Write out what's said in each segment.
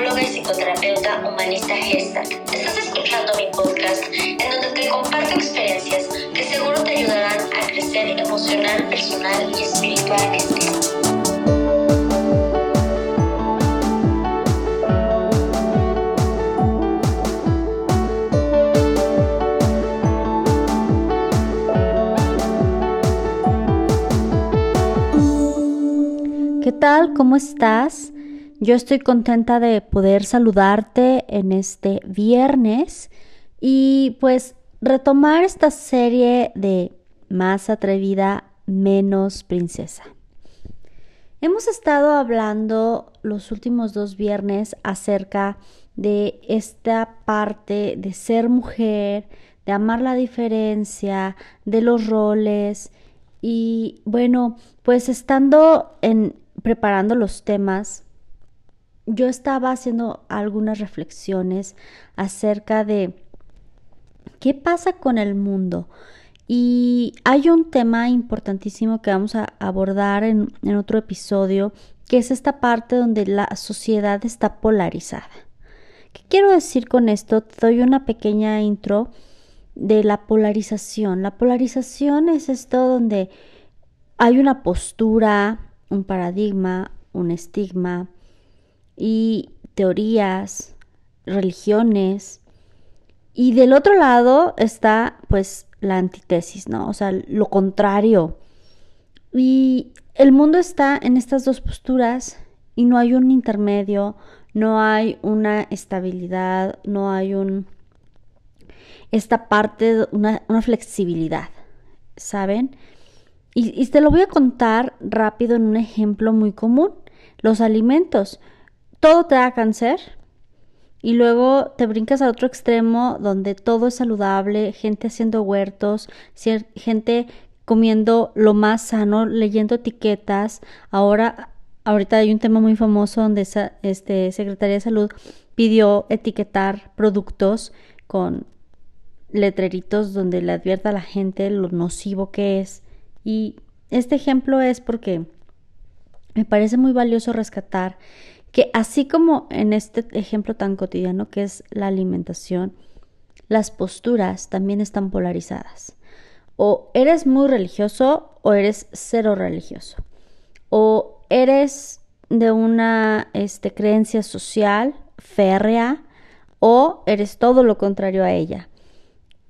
psicóloga y psicoterapeuta humanista Gestalt. Estás escuchando mi podcast en donde te comparto experiencias que seguro te ayudarán a crecer emocional, personal y espiritualmente. ¿Qué tal? ¿Cómo estás? Yo estoy contenta de poder saludarte en este viernes y pues retomar esta serie de más atrevida, menos princesa. Hemos estado hablando los últimos dos viernes acerca de esta parte de ser mujer, de amar la diferencia, de los roles y bueno, pues estando en preparando los temas yo estaba haciendo algunas reflexiones acerca de qué pasa con el mundo. Y hay un tema importantísimo que vamos a abordar en, otro episodio, que es esta parte donde la sociedad está polarizada. ¿Qué quiero decir con esto? Te doy una pequeña intro de la polarización. La polarización es esto donde hay una postura, un paradigma, un estigma, y teorías, religiones. Y del otro lado está pues la antítesis, ¿no? O sea, lo contrario. Y el mundo está en estas dos posturas y no hay un intermedio, no hay una estabilidad, no hay un esta parte, una, una flexibilidad, ¿saben? Y, y te lo voy a contar rápido en un ejemplo muy común, los alimentos todo te da cáncer y luego te brincas al otro extremo donde todo es saludable, gente haciendo huertos, gente comiendo lo más sano, leyendo etiquetas. Ahora, ahorita hay un tema muy famoso donde esa, este, Secretaría de Salud pidió etiquetar productos con letreritos donde le advierta a la gente lo nocivo que es. Y este ejemplo es porque me parece muy valioso rescatar que así como en este ejemplo tan cotidiano que es la alimentación, las posturas también están polarizadas. O eres muy religioso o eres cero religioso. O eres de una este, creencia social férrea o eres todo lo contrario a ella.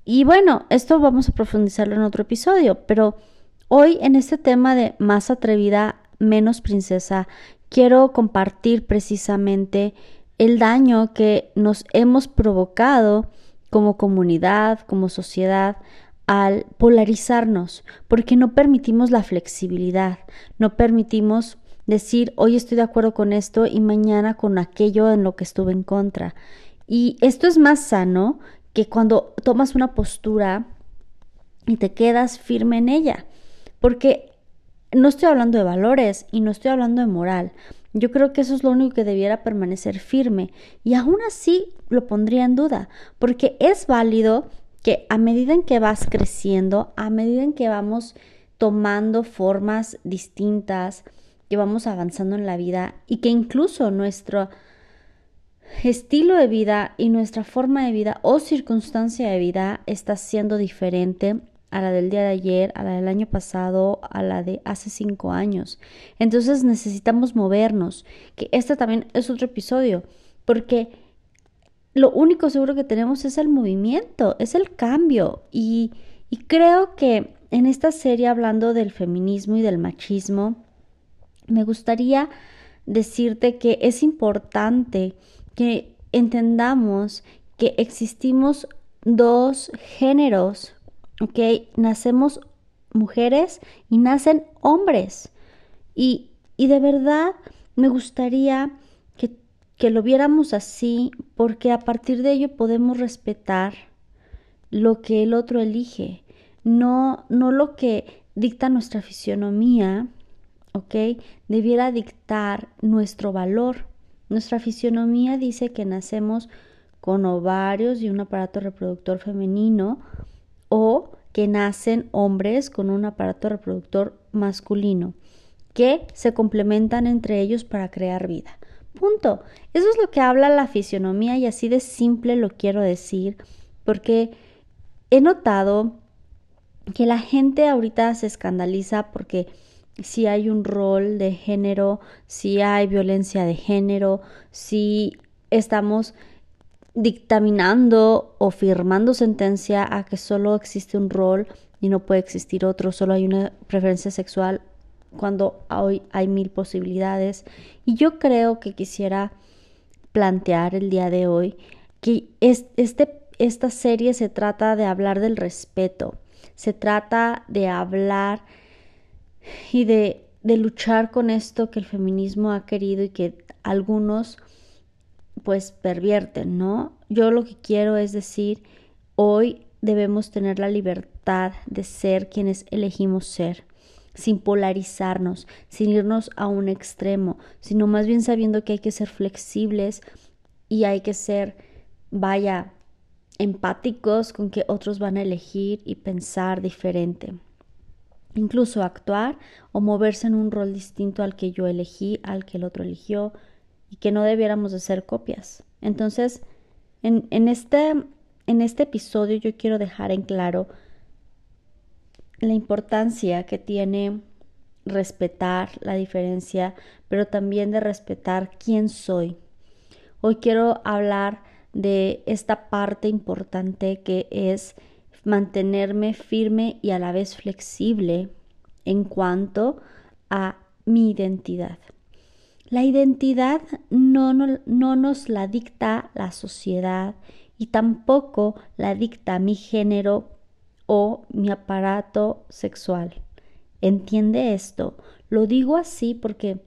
Y bueno, esto vamos a profundizarlo en otro episodio, pero hoy en este tema de más atrevida, menos princesa, quiero compartir precisamente el daño que nos hemos provocado como comunidad, como sociedad, al polarizarnos, porque no permitimos la flexibilidad, no permitimos decir, hoy estoy de acuerdo con esto y mañana con aquello en lo que estuve en contra. Y esto es más sano que cuando tomas una postura y te quedas firme en ella, porque no estoy hablando de valores y no estoy hablando de moral. Yo creo que eso es lo único que debiera permanecer firme y aún así lo pondría en duda, porque es válido que a medida en que vas creciendo, a medida en que vamos tomando formas distintas, que vamos avanzando en la vida y que incluso nuestro estilo de vida y nuestra forma de vida o circunstancia de vida está siendo diferente a la del día de ayer, a la del año pasado, a la de hace cinco años. Entonces necesitamos movernos, que este también es otro episodio, porque lo único seguro que tenemos es el movimiento, es el cambio. Y, y creo que en esta serie hablando del feminismo y del machismo, me gustaría decirte que es importante que entendamos que existimos dos géneros ¿ok? Nacemos mujeres y nacen hombres. Y, y de verdad me gustaría que, que lo viéramos así, porque a partir de ello podemos respetar lo que el otro elige, no, no lo que dicta nuestra fisionomía, ¿ok? Debiera dictar nuestro valor. Nuestra fisionomía dice que nacemos con ovarios y un aparato reproductor femenino, o que nacen hombres con un aparato reproductor masculino, que se complementan entre ellos para crear vida. Punto. Eso es lo que habla la fisionomía y así de simple lo quiero decir, porque he notado que la gente ahorita se escandaliza porque si hay un rol de género, si hay violencia de género, si estamos dictaminando o firmando sentencia a que solo existe un rol y no puede existir otro, solo hay una preferencia sexual cuando hoy hay mil posibilidades. Y yo creo que quisiera plantear el día de hoy que este, esta serie se trata de hablar del respeto, se trata de hablar y de, de luchar con esto que el feminismo ha querido y que algunos pues pervierten, ¿no? Yo lo que quiero es decir, hoy debemos tener la libertad de ser quienes elegimos ser, sin polarizarnos, sin irnos a un extremo, sino más bien sabiendo que hay que ser flexibles y hay que ser, vaya, empáticos con que otros van a elegir y pensar diferente. Incluso actuar o moverse en un rol distinto al que yo elegí, al que el otro eligió, y que no debiéramos de ser copias. Entonces, en, en, este, en este episodio yo quiero dejar en claro la importancia que tiene respetar la diferencia, pero también de respetar quién soy. Hoy quiero hablar de esta parte importante que es mantenerme firme y a la vez flexible en cuanto a mi identidad. La identidad no, no, nos la dicta la sociedad y tampoco la dicta mi género o mi aparato sexual. ¿Entiende esto? Lo digo así porque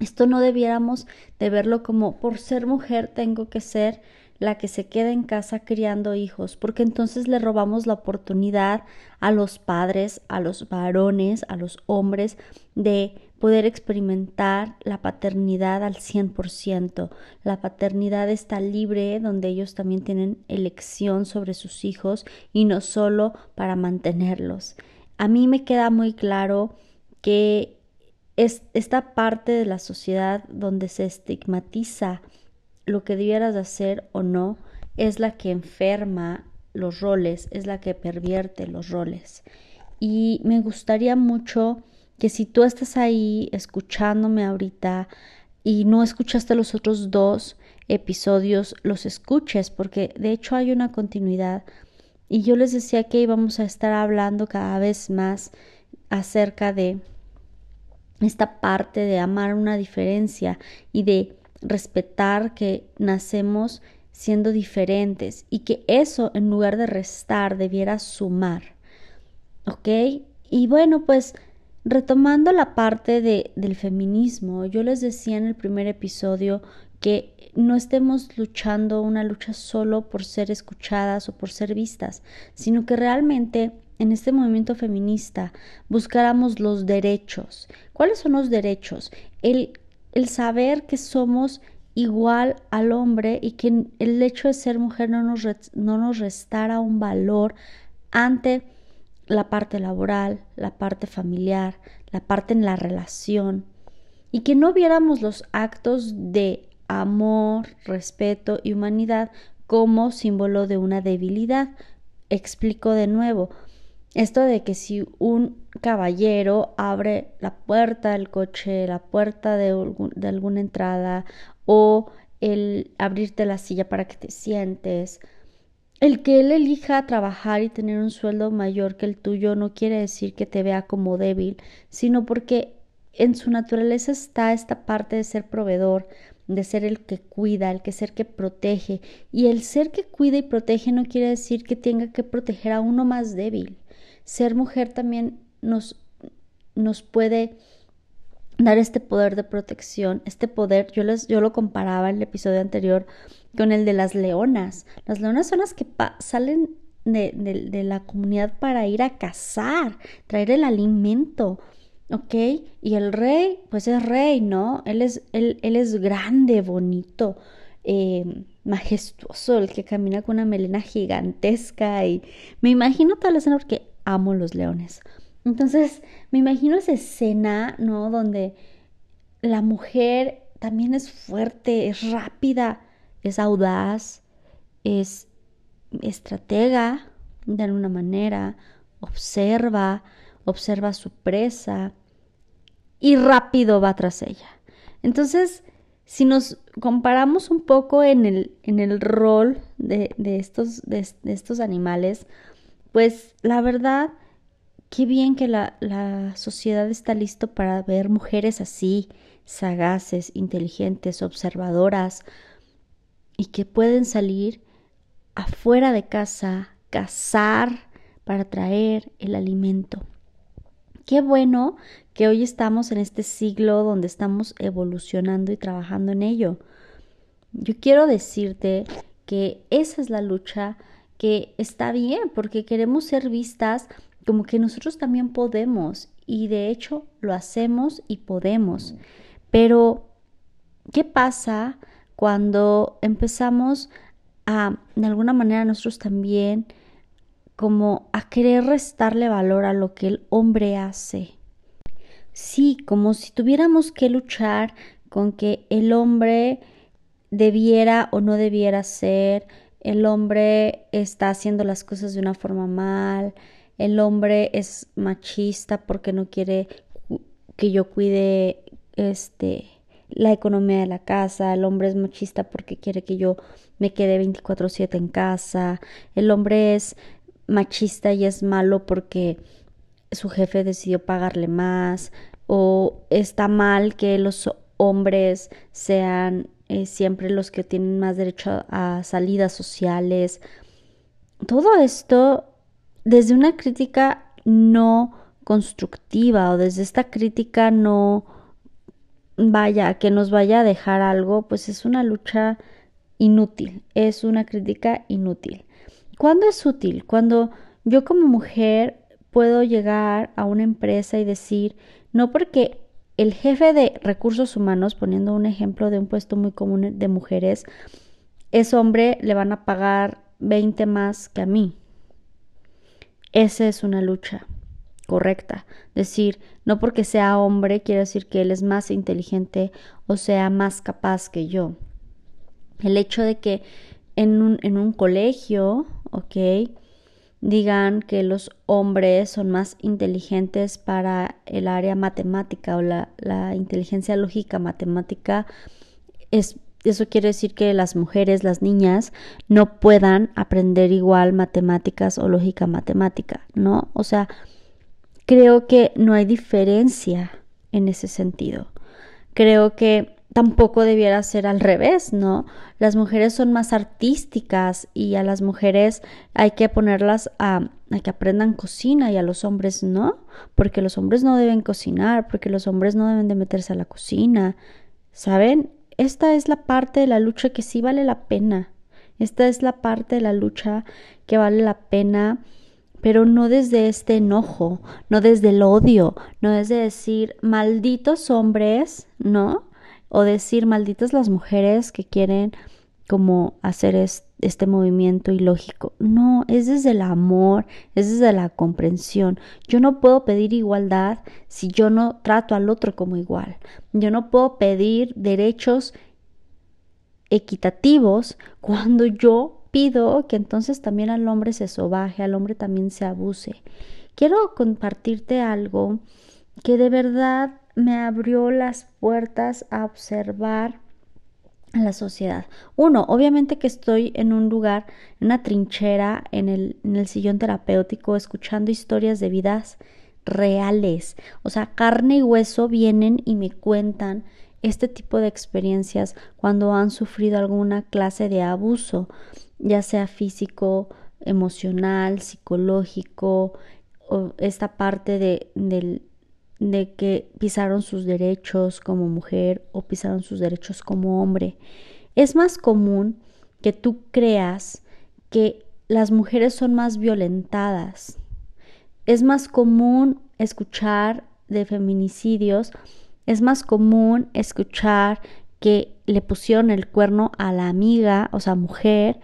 esto no debiéramos de verlo como por ser mujer tengo que ser la que se queda en casa criando hijos, porque entonces le robamos la oportunidad a los padres, a los varones, a los hombres de poder experimentar la paternidad al 100%. La paternidad está libre, donde ellos también tienen elección sobre sus hijos y no solo para mantenerlos. A mí me queda muy claro que es esta parte de la sociedad donde se estigmatiza lo que debieras hacer o no es la que enferma los roles, es la que pervierte los roles. Y me gustaría mucho que si tú estás ahí escuchándome ahorita y no escuchaste los otros dos episodios, los escuches, porque de hecho hay una continuidad. Y yo les decía que íbamos a estar hablando cada vez más acerca de esta parte de amar una diferencia y de respetar que nacemos siendo diferentes y que eso en lugar de restar debiera sumar. ¿Ok? Y bueno, pues retomando la parte de, del feminismo, yo les decía en el primer episodio que no estemos luchando una lucha solo por ser escuchadas o por ser vistas, sino que realmente en este movimiento feminista buscáramos los derechos. ¿Cuáles son los derechos? El el saber que somos igual al hombre y que el hecho de ser mujer no nos, no nos restara un valor ante la parte laboral, la parte familiar, la parte en la relación y que no viéramos los actos de amor, respeto y humanidad como símbolo de una debilidad. Explico de nuevo, esto de que si un caballero abre la puerta del coche, la puerta de, alguna entrada o el abrirte la silla para que te sientes, el que él elija trabajar y tener un sueldo mayor que el tuyo no quiere decir que te vea como débil, sino porque en su naturaleza está esta parte de ser proveedor, de ser el que cuida, el que ser que protege. Y el ser que cuida y protege no quiere decir que tenga que proteger a uno más débil ser mujer también nos, nos puede dar este poder de protección, este poder, yo, les, yo lo comparaba en el episodio anterior con el de las leonas. Las leonas son las que salen de, de, la comunidad para ir a cazar, traer el alimento, ¿ok? Y el rey, pues es rey, ¿no? Él es, él, él es grande, bonito, eh, majestuoso, el que camina con una melena gigantesca y me imagino toda la escena porque amo los leones. Entonces, me imagino esa escena, ¿no? Donde la mujer también es fuerte, es rápida, es audaz, es estratega de alguna manera, observa, observa a su presa y rápido va tras ella. Entonces, si nos comparamos un poco en el, en el rol de, estos, de, estos animales, pues la verdad, qué bien que la, la sociedad está listo para ver mujeres así, sagaces, inteligentes, observadoras, y que pueden salir afuera de casa, cazar para traer el alimento. Qué bueno que hoy estamos en este siglo donde estamos evolucionando y trabajando en ello. Yo quiero decirte que esa es la lucha que está bien porque queremos ser vistas como que nosotros también podemos y de hecho lo hacemos y podemos. Pero, ¿qué pasa cuando empezamos a, de alguna manera, nosotros también, como a querer restarle valor a lo que el hombre hace? Sí, como si tuviéramos que luchar con que el hombre debiera o no debiera ser, el hombre está haciendo las cosas de una forma mal, el hombre es machista porque no quiere que yo cuide este la economía de la casa, el hombre es machista porque quiere que yo me quede 24/7 en casa, el hombre es machista y es malo porque su jefe decidió pagarle más o está mal que los hombres sean eh, siempre los que tienen más derecho a salidas sociales. Todo esto desde una crítica no constructiva o desde esta crítica no vaya, que nos vaya a dejar algo, pues es una lucha inútil, es una crítica inútil. ¿Cuándo es útil? Cuando yo como mujer puedo llegar a una empresa y decir, no porque el jefe de recursos humanos, poniendo un ejemplo de un puesto muy común de mujeres, es hombre, le van a pagar 20 más que a mí. Esa es una lucha correcta. Decir, no porque sea hombre quiere decir que él es más inteligente o sea más capaz que yo. El hecho de que en un, en un colegio, ok, digan que los hombres son más inteligentes para el área matemática o la, la inteligencia lógica matemática, es, eso quiere decir que las mujeres, las niñas, no puedan aprender igual matemáticas o lógica matemática, ¿no? O sea, creo que no hay diferencia en ese sentido. Creo que tampoco debiera ser al revés, ¿no? Las mujeres son más artísticas y a las mujeres hay que ponerlas a, que aprendan cocina y a los hombres no, porque los hombres no deben cocinar, porque los hombres no deben de meterse a la cocina. ¿Saben? Esta es la parte de la lucha que sí vale la pena. Esta es la parte de la lucha que vale la pena pero no desde este enojo, no desde el odio, no desde decir malditos hombres, ¿no? O decir malditas las mujeres que quieren como hacer este movimiento ilógico. No, es desde el amor, es desde la comprensión. Yo no puedo pedir igualdad si yo no trato al otro como igual. Yo no puedo pedir derechos equitativos cuando yo pido que entonces también al hombre se sobaje, al hombre también se abuse. Quiero compartirte algo que de verdad me abrió las puertas a observar a la sociedad. Uno, obviamente que estoy en un lugar, en una trinchera, en el, en el sillón terapéutico, escuchando historias de vidas reales. O sea, carne y hueso vienen y me cuentan este tipo de experiencias cuando han sufrido alguna clase de abuso ya sea físico, emocional, psicológico, o esta parte de, de que pisaron sus derechos como mujer o pisaron sus derechos como hombre. Es más común que tú creas que las mujeres son más violentadas. Es más común escuchar de feminicidios, es más común escuchar que le pusieron el cuerno a la amiga, o sea, mujer,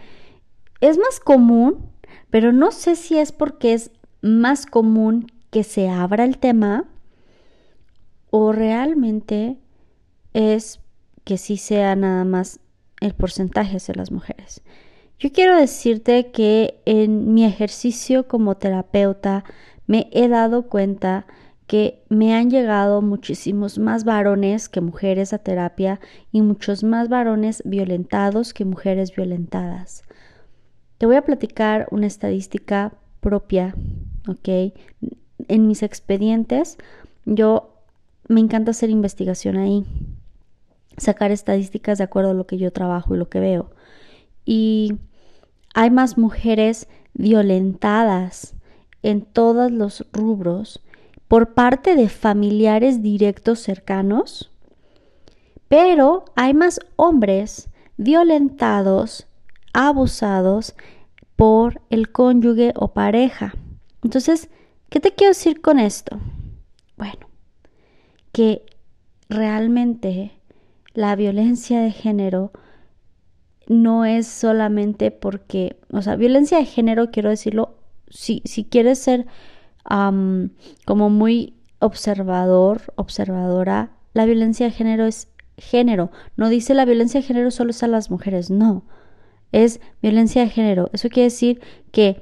es más común, pero no sé si es porque es más común que se abra el tema o realmente es que sí sea nada más el porcentaje de las mujeres. Yo quiero decirte que en mi ejercicio como terapeuta me he dado cuenta que me han llegado muchísimos más varones que mujeres a terapia y muchos más varones violentados que mujeres violentadas. Te voy a platicar una estadística propia, ¿ok? En mis expedientes, yo me encanta hacer investigación ahí, sacar estadísticas de acuerdo a lo que yo trabajo y lo que veo. Y hay más mujeres violentadas en todos los rubros por parte de familiares directos cercanos, pero hay más hombres violentados, abusados por el cónyuge o pareja. Entonces, ¿qué te quiero decir con esto? Que realmente la violencia de género no es solamente porque, o sea, violencia de género, quiero decirlo, si, si quieres ser como muy observador, observadora, la violencia de género es género. No dice la violencia de género solo es a las mujeres, no. Es violencia de género. Eso quiere decir que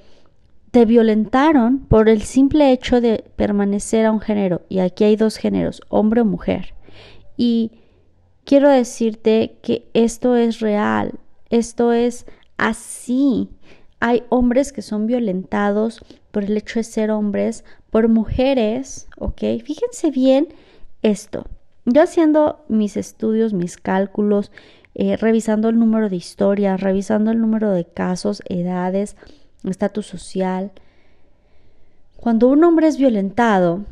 te violentaron por el simple hecho de permanecer a un género. Y aquí hay dos géneros, hombre o mujer. Y quiero decirte que esto es real. Esto es así. Hay hombres que son violentados por el hecho de ser hombres, por mujeres, ¿ok? Fíjense bien esto. Yo haciendo mis estudios, mis cálculos, eh, revisando el número de historias, revisando el número de casos, edades, estatus social. Cuando un hombre es violentado,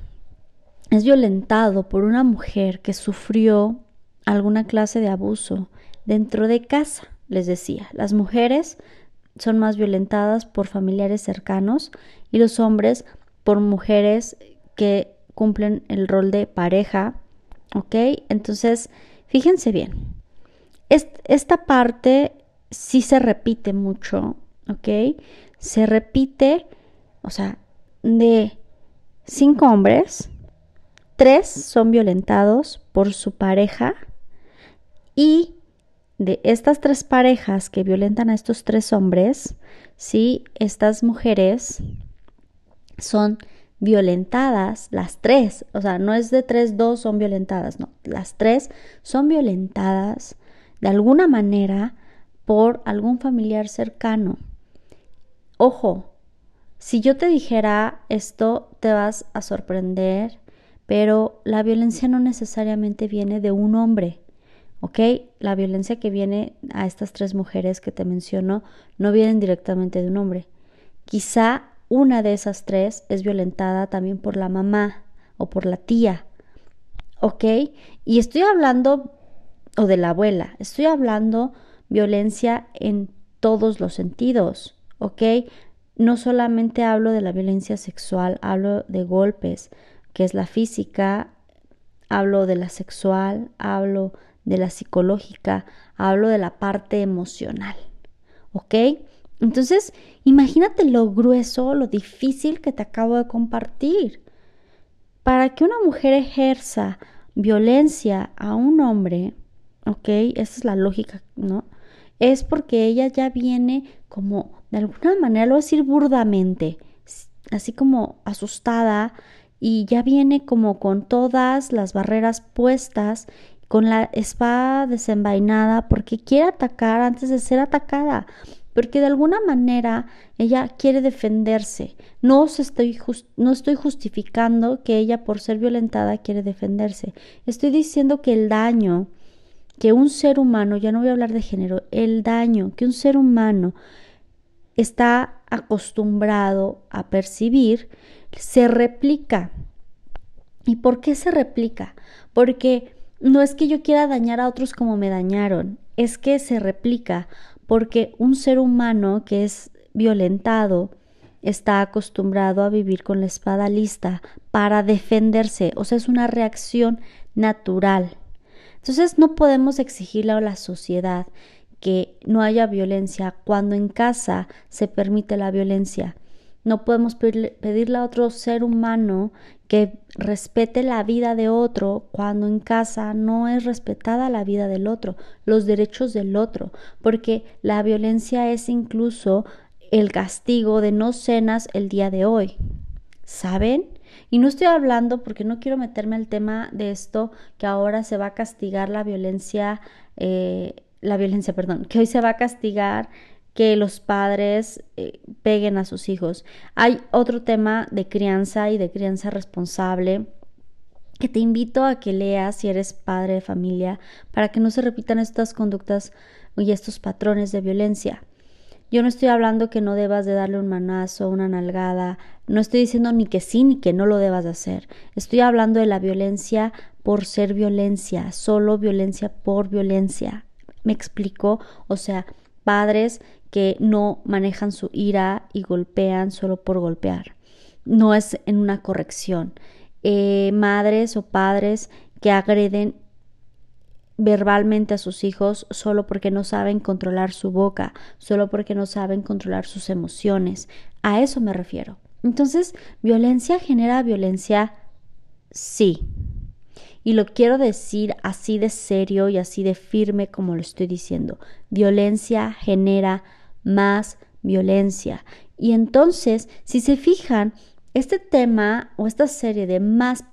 es violentado por una mujer que sufrió alguna clase de abuso dentro de casa les decía, las mujeres son más violentadas por familiares cercanos y los hombres por mujeres que cumplen el rol de pareja, ¿ok? Entonces, fíjense bien, esta parte sí se repite mucho, ¿ok? Se repite, o sea, de cinco hombres, tres son violentados por su pareja y de estas tres parejas que violentan a estos tres hombres, sí, estas mujeres son violentadas, las tres, o sea, no es de tres, dos son violentadas, no, las tres son violentadas de alguna manera por algún familiar cercano. Ojo, si yo te dijera esto, te vas a sorprender, pero la violencia no necesariamente viene de un hombre. ¿ok? La violencia que viene a estas tres mujeres que te menciono no vienen directamente de un hombre. Quizá una de esas tres es violentada también por la mamá o por la tía, ¿ok? Y estoy hablando, o de la abuela, estoy hablando violencia en todos los sentidos, ¿ok? No solamente hablo de la violencia sexual, hablo de golpes, que es la física, hablo de la sexual, hablo de la psicológica, hablo de la parte emocional. ¿Ok? Entonces, imagínate lo grueso, lo difícil que te acabo de compartir. Para que una mujer ejerza violencia a un hombre, ¿ok? Esa es la lógica, ¿no? Es porque ella ya viene como, de alguna manera, lo voy a decir burdamente, así como asustada y ya viene como con todas las barreras puestas con la espada desenvainada porque quiere atacar antes de ser atacada, porque de alguna manera ella quiere defenderse. No, estoy no estoy justificando que ella por ser violentada quiere defenderse. Estoy diciendo que el daño que un ser humano, ya no voy a hablar de género, el daño que un ser humano está acostumbrado a percibir se replica. ¿Y por qué se replica? Porque no es que yo quiera dañar a otros como me dañaron, es que se replica porque un ser humano que es violentado está acostumbrado a vivir con la espada lista para defenderse, o sea, es una reacción natural. Entonces no podemos exigirle a la sociedad que no haya violencia cuando en casa se permite la violencia. No podemos pedirle, a otro ser humano que respete la vida de otro cuando en casa no es respetada la vida del otro, los derechos del otro, porque la violencia es incluso el castigo de no cenas el día de hoy. ¿Saben? Y no estoy hablando porque no quiero meterme al tema de esto que ahora se va a castigar la violencia, eh, la violencia, perdón, que hoy se va a castigar que los padres eh, peguen a sus hijos. Hay otro tema de crianza y de crianza responsable que te invito a que leas si eres padre de familia para que no se repitan estas conductas y estos patrones de violencia. Yo no estoy hablando que no debas de darle un manazo, una nalgada, no estoy diciendo ni que sí ni que no lo debas de hacer. Estoy hablando de la violencia por ser violencia, solo violencia por violencia. ¿Me explico? O sea, padres que no manejan su ira y golpean solo por golpear. No es en una corrección. Eh, madres o padres que agreden verbalmente a sus hijos solo porque no saben controlar su boca, solo porque no saben controlar sus emociones. A eso me refiero. Entonces, violencia genera violencia, sí. Y lo quiero decir así de serio y así de firme como lo estoy diciendo. Violencia genera más violencia. Y entonces, si se fijan, este tema o esta serie de más,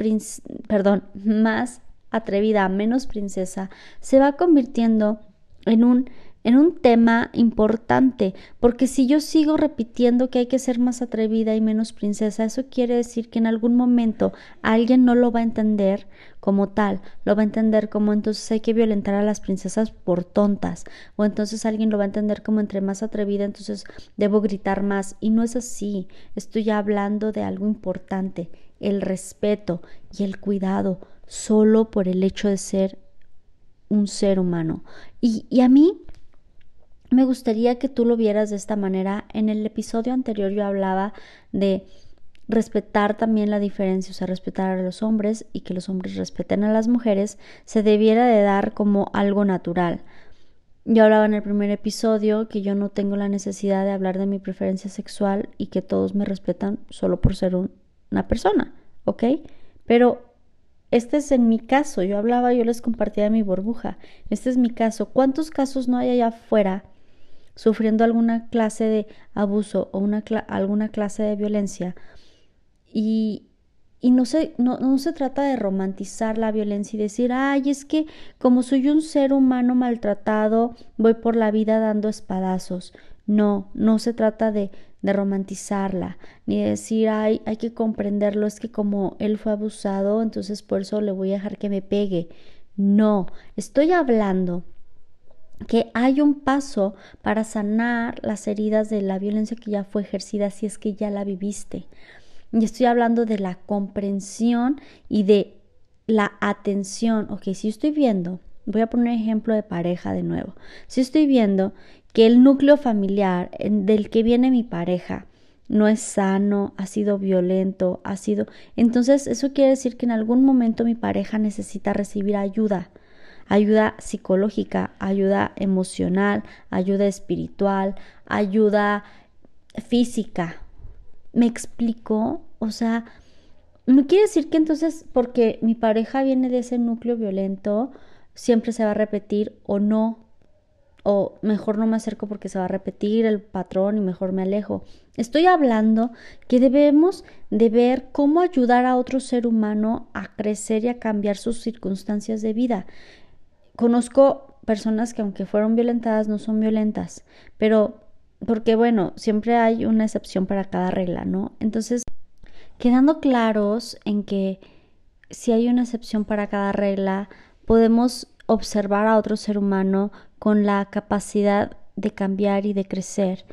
perdón, más atrevida, menos princesa, se va convirtiendo en un en un tema importante, porque si yo sigo repitiendo que hay que ser más atrevida y menos princesa, eso quiere decir que en algún momento alguien no lo va a entender como tal, lo va a entender como entonces hay que violentar a las princesas por tontas, o entonces alguien lo va a entender como entre más atrevida, entonces debo gritar más, y no es así, estoy hablando de algo importante, el respeto y el cuidado, solo por el hecho de ser un ser humano. Y, y a mí me gustaría que tú lo vieras de esta manera. En el episodio anterior yo hablaba de respetar también la diferencia, o sea, respetar a los hombres y que los hombres respeten a las mujeres, se debiera de dar como algo natural. Yo hablaba en el primer episodio que yo no tengo la necesidad de hablar de mi preferencia sexual y que todos me respetan solo por ser una persona, ¿ok? Pero este es en mi caso, yo hablaba, yo les compartía mi burbuja, este es mi caso. ¿Cuántos casos no hay allá afuera sufriendo alguna clase de abuso o una alguna clase de violencia. Y, y no, se, no, no se trata de romantizar la violencia y decir, ay, es que como soy un ser humano maltratado, voy por la vida dando espadazos. No, no se trata de, de romantizarla, ni de decir, ay, hay que comprenderlo, es que como él fue abusado, entonces por eso le voy a dejar que me pegue. No, estoy hablando que hay un paso para sanar las heridas de la violencia que ya fue ejercida si es que ya la viviste. Y estoy hablando de la comprensión y de la atención. Ok, si estoy viendo, voy a poner ejemplo de pareja de nuevo. Si estoy viendo que el núcleo familiar del que viene mi pareja no es sano, ha sido violento, ha sido... Entonces eso quiere decir que en algún momento mi pareja necesita recibir ayuda ayuda psicológica, ayuda emocional, ayuda espiritual, ayuda física. ¿Me explico? O sea, no quiere decir que entonces porque mi pareja viene de ese núcleo violento, siempre se va a repetir o no, o mejor no me acerco porque se va a repetir el patrón y mejor me alejo. Estoy hablando que debemos de ver cómo ayudar a otro ser humano a crecer y a cambiar sus circunstancias de vida. Conozco personas que aunque fueron violentadas no son violentas, pero porque bueno, siempre hay una excepción para cada regla, ¿no? Entonces, quedando claros en que si hay una excepción para cada regla, podemos observar a otro ser humano con la capacidad de cambiar y de crecer.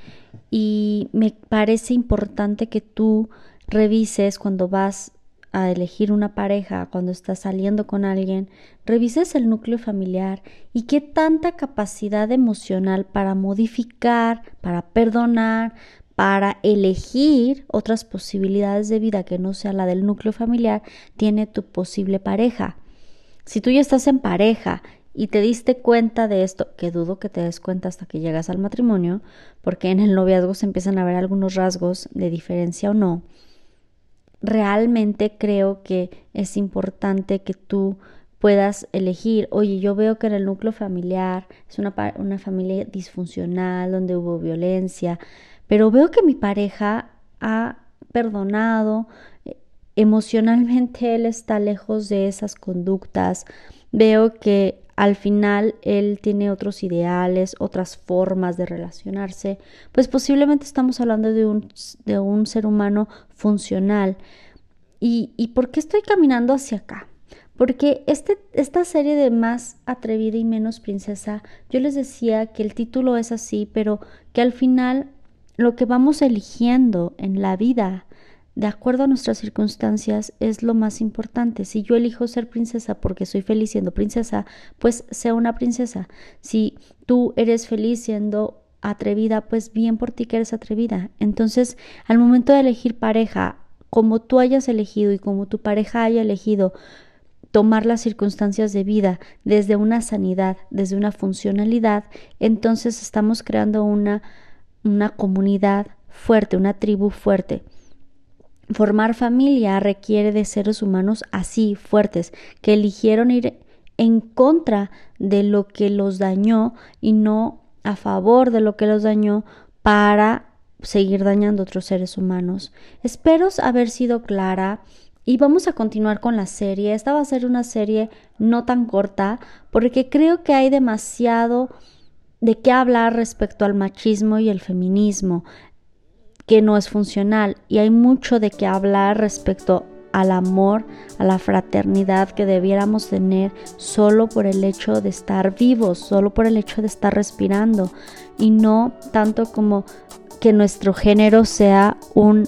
Y me parece importante que tú revises cuando vas a elegir una pareja, cuando estás saliendo con alguien, revises el núcleo familiar y qué tanta capacidad emocional para modificar, para perdonar, para elegir otras posibilidades de vida que no sea la del núcleo familiar tiene tu posible pareja. Si tú ya estás en pareja y te diste cuenta de esto, que dudo que te des cuenta hasta que llegas al matrimonio, porque en el noviazgo se empiezan a ver algunos rasgos de diferencia o no, realmente creo que es importante que tú puedas elegir, oye, yo veo que en el núcleo familiar es una, una familia disfuncional, donde hubo violencia, pero veo que mi pareja ha perdonado, eh, emocionalmente él está lejos de esas conductas, veo que al final él tiene otros ideales, otras formas de relacionarse, pues posiblemente estamos hablando de un, de un ser humano funcional. ¿Y, ¿Y por qué estoy caminando hacia acá? Porque este, esta serie de más atrevida y menos princesa, yo les decía que el título es así, pero que al final lo que vamos eligiendo en la vida de acuerdo a nuestras circunstancias es lo más importante. Si yo elijo ser princesa porque soy feliz siendo princesa, pues sea una princesa. Si tú eres feliz siendo atrevida, pues bien por ti que eres atrevida. Entonces, al momento de elegir pareja, como tú hayas elegido y como tu pareja haya elegido tomar las circunstancias de vida desde una sanidad, desde una funcionalidad, entonces estamos creando una, una comunidad fuerte, una tribu fuerte. Formar familia requiere de seres humanos así, fuertes, que eligieron ir en contra de lo que los dañó y no a favor de lo que los dañó para seguir dañando a otros seres humanos. Espero haber sido clara y vamos a continuar con la serie. Esta va a ser una serie no tan corta porque creo que hay demasiado de qué hablar respecto al machismo y el feminismo que no es funcional y hay mucho de qué hablar respecto al amor, a la fraternidad que debiéramos tener solo por el hecho de estar vivos, solo por el hecho de estar respirando y no tanto como que nuestro género sea un,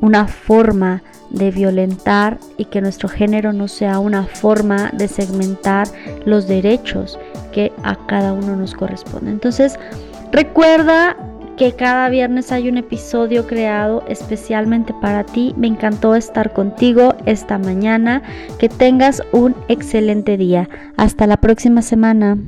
una forma de violentar y que nuestro género no sea una forma de segmentar los derechos que a cada uno nos corresponde. Entonces, recuerda que cada viernes hay un episodio creado especialmente para ti. Me encantó estar contigo esta mañana. Que tengas un excelente día. Hasta la próxima semana.